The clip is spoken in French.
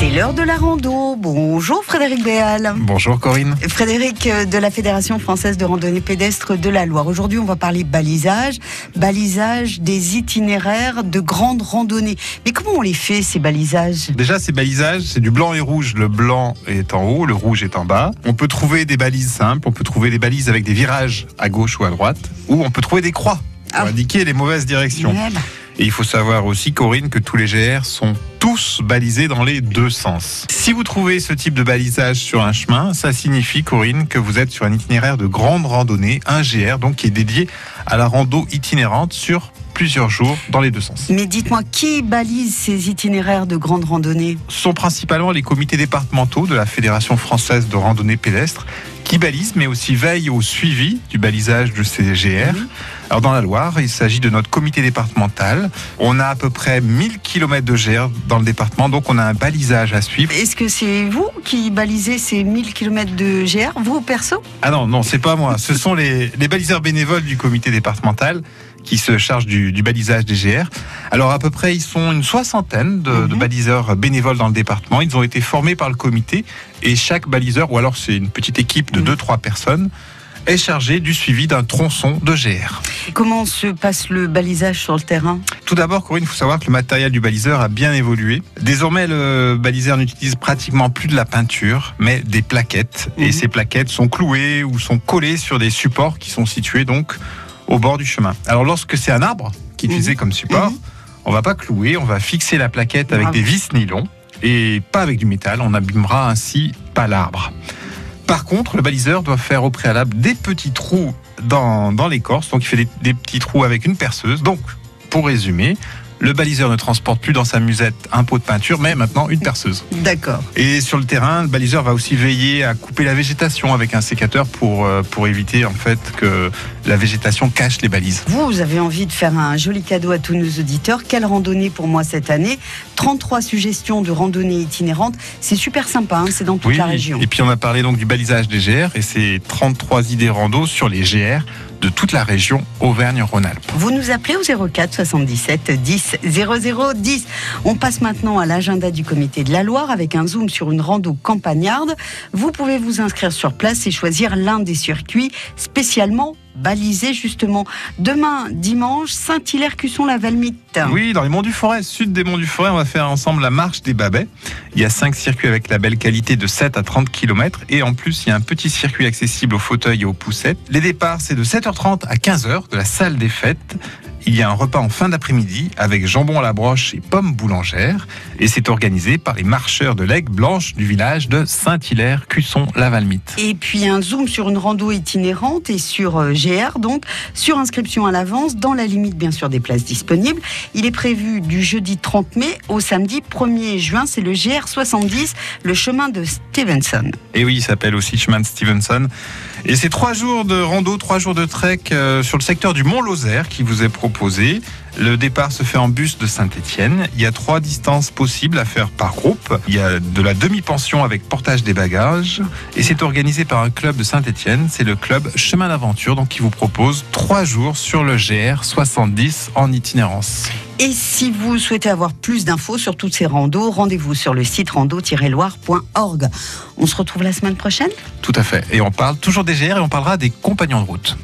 C'est l'heure de la rando. Bonjour Frédéric Béal. Bonjour Corinne. Frédéric euh, de la Fédération française de randonnée pédestre de la Loire. Aujourd'hui, on va parler balisage, balisage des itinéraires de grandes randonnées. Mais comment on les fait ces balisages? Déjà, ces balisages, c'est du blanc et rouge. Le blanc est en haut, le rouge est en bas. On peut trouver des balises simples, on peut trouver des balises avec des virages à gauche ou à droite, ou on peut trouver des croix pour Ah. indiquer les mauvaises directions. Bah, Et il faut savoir aussi, Corinne, que tous les GR sont tous balisés dans les deux sens. Si vous trouvez ce type de balisage sur un chemin, ça signifie, Corinne, que vous êtes sur un itinéraire de grande randonnée, un GR, donc qui est dédié à la rando itinérante sur plusieurs jours dans les deux sens. Mais dites-moi, qui balise ces itinéraires de grandes randonnées Ce sont principalement les comités départementaux de la Fédération française de randonnée pédestre qui balisent, mais aussi veillent au suivi du balisage de ces GR. Alors dans la Loire, il s'agit de notre comité départemental. On a à peu près 1000 km de GR dans le département, donc on a un balisage à suivre. Est-ce que c'est vous qui balisez ces 1000 km de GR, vous perso? Ah non, non, c'est pas moi. Ce sont les, les baliseurs bénévoles du comité départemental qui se chargent du, du balisage des GR. Alors à peu près, ils sont une soixantaine de, de Mhm. baliseurs bénévoles dans le département. Ils ont été formés par le comité et chaque baliseur, ou alors c'est une petite équipe de Mhm. 2-3 personnes, est chargé du suivi d'un tronçon de GR. Comment se passe le balisage sur le terrain? Tout d'abord, Corinne, il faut savoir que le matériel du baliseur a bien évolué. Désormais, le baliseur n'utilise pratiquement plus de la peinture, mais des plaquettes. Mhm. Et ces plaquettes sont clouées ou sont collées sur des supports qui sont situés donc au bord du chemin. Alors, lorsque c'est un arbre qui est utilisé comme support, Mhm. on va pas clouer, on va fixer la plaquette avec Bravo. des vis nylon et pas avec du métal. On n'abîmera ainsi pas l'arbre. Par contre, le baliseur doit faire au préalable des petits trous dans, dans l'écorce. Donc, il fait des, des petits trous avec une perceuse. Donc, pour résumer, le baliseur ne transporte plus dans sa musette un pot de peinture, mais maintenant une perceuse. D'accord. Et sur le terrain, le baliseur va aussi veiller à couper la végétation avec un sécateur pour, euh, pour éviter en fait que la végétation cache les balises. Vous, vous avez envie de faire un joli cadeau à tous nos auditeurs. Quelle randonnée pour moi cette année? 33 suggestions de randonnées itinérantes. C'est super sympa, hein, c'est dans toute la région. Et puis on a parlé donc du balisage des GR et c'est 33 idées rando sur les GR de toute la région Auvergne-Rhône-Alpes. Vous nous appelez au 04 77 10 00 10. On passe maintenant à l'agenda du comité de la Loire avec un zoom sur une rando campagnarde. Vous pouvez vous inscrire sur place et choisir l'un des circuits spécialement balisés justement. Demain, dimanche, Saint-Hilaire-Cusson-la-Valmite. Oui, dans les Monts du Forêt, sud des Monts du Forêt, on va faire ensemble la marche des Babets. Il y a cinq circuits avec la belle qualité de 7 à 30 km et en plus, il y a un petit circuit accessible aux fauteuils et aux poussettes. Les départs, c'est de 7h30 à 15h de la salle des fêtes. Il y a un repas en fin d'après-midi avec jambon à la broche et pommes boulangères et c'est organisé par les marcheurs de l'aigle blanche du village de Saint-Hilaire-Cusson-la-Valmite. Et puis un zoom sur une rando itinérante et sur euh, GR, donc sur inscription à l'avance, dans la limite bien sûr des places disponibles. Il est prévu du jeudi 30 mai au samedi 1er juin, c'est le GR 70, le chemin de Stevenson. Et oui, il s'appelle aussi chemin de Stevenson. Et c'est trois jours de rando, trois jours de trek euh, sur le secteur du Mont Lozère qui vous est proposé. Le départ se fait en bus de Saint-Étienne. Il y a trois distances possibles à faire par groupe. Il y a de la demi-pension avec portage des bagages. Et c'est organisé par un club de Saint-Étienne. C'est le club Chemin d'aventure, donc qui vous propose trois jours sur le GR 70 en itinérance. Et si vous souhaitez avoir plus d'infos sur toutes ces randos, rendez-vous sur le site rando-loire.org. On se retrouve la semaine prochaine? Tout à fait. Et on parle toujours des GR et on parlera des compagnons de route.